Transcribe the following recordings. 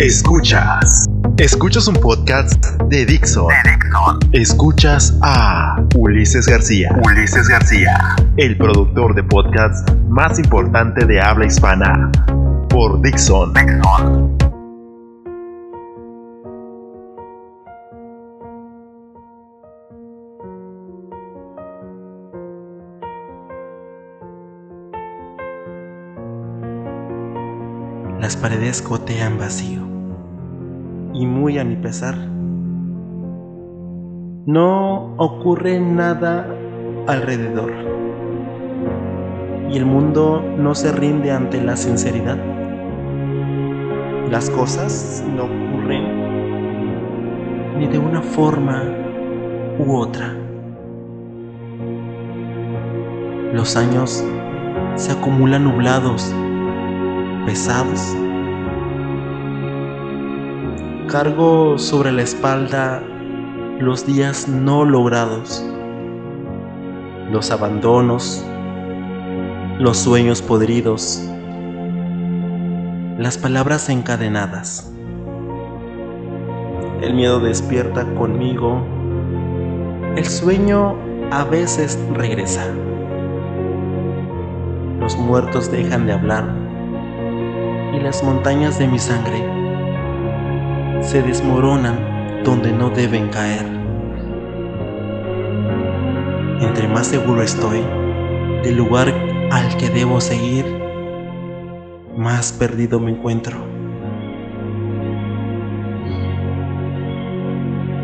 Escuchas. Escuchas un podcast de Dixon. Escuchas a Ulises García. Ulises García. El productor de podcast más importante de habla hispana. Por Dixon. Dixon. Las paredes gotean vacío. Y muy a mi pesar. No ocurre nada alrededor. Y el mundo no se rinde ante la sinceridad. Las cosas no ocurren ni de una forma u otra. Los años se acumulan nublados pesados. Cargo sobre la espalda los días no logrados, los abandonos, los sueños podridos, las palabras encadenadas. El miedo despierta conmigo, el sueño a veces regresa. Los muertos dejan de hablar y las montañas de mi sangre se desmoronan donde no deben caer. Entre más seguro estoy del lugar al que debo seguir, más perdido me encuentro.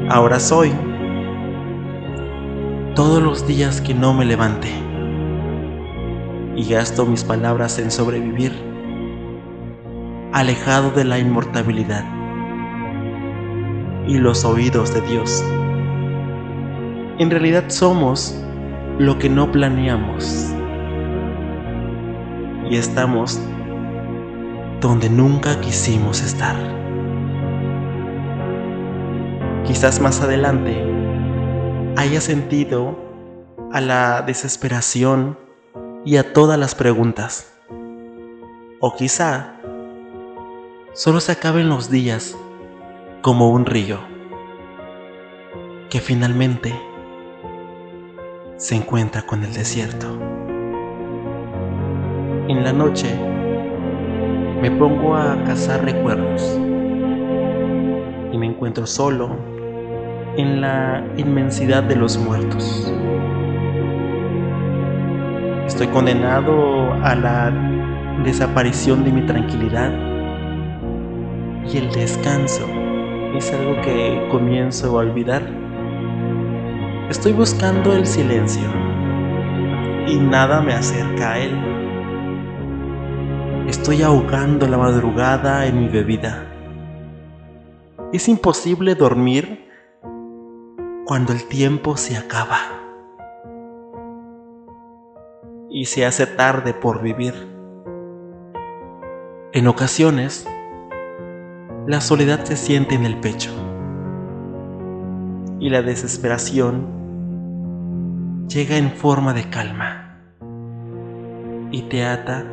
Ahora soy todos los días que no me levante y gasto mis palabras en sobrevivir alejado de la inmortalidad y los oídos de Dios. En realidad somos lo que no planeamos y estamos donde nunca quisimos estar. Quizás más adelante haya sentido a la desesperación y a todas las preguntas. O quizá solo se acaben los días como un río que finalmente se encuentra con el desierto. En la noche me pongo a cazar recuerdos y me encuentro solo en la inmensidad de los muertos. Estoy condenado a la desaparición de mi tranquilidad y el descanso es algo que comienzo a olvidar. Estoy buscando el silencio y nada me acerca a él. Estoy ahogando la madrugada en mi bebida. Es imposible dormir cuando el tiempo se acaba y se hace tarde por vivir. En ocasiones, la soledad se siente en el pecho y la desesperación llega en forma de calma y te ata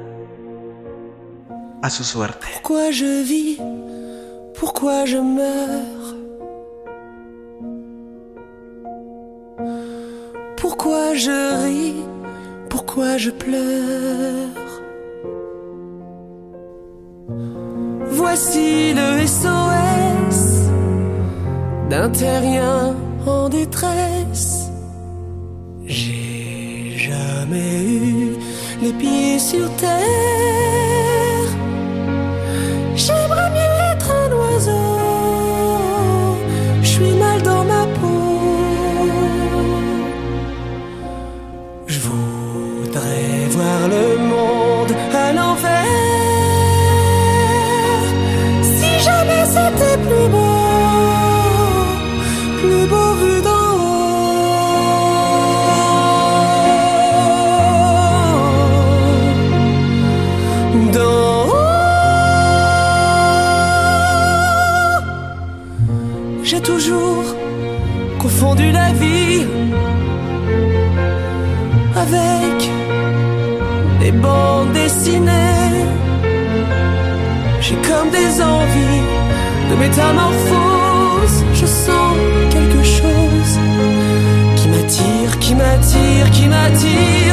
a su suerte. Pourquoi je vis? Pourquoi je meurs? Pourquoi je ris? Pourquoi je pleure? Voici terrien en détresse. J'ai jamais eu les pieds sur terre. J'ai toujours confondu la vie avec des bandes dessinées. J'ai comme des envies de métamorphose, je sens quelque chose qui m'attire, qui m'attire, qui m'attire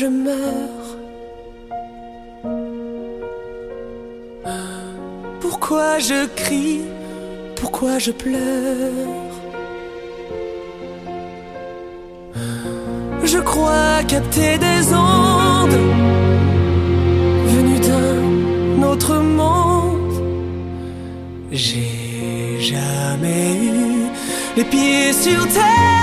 je meurs Pourquoi je crie, pourquoi je pleure? Je crois capter des ondes venues d'un autre monde. J'ai jamais eu les pieds sur terre.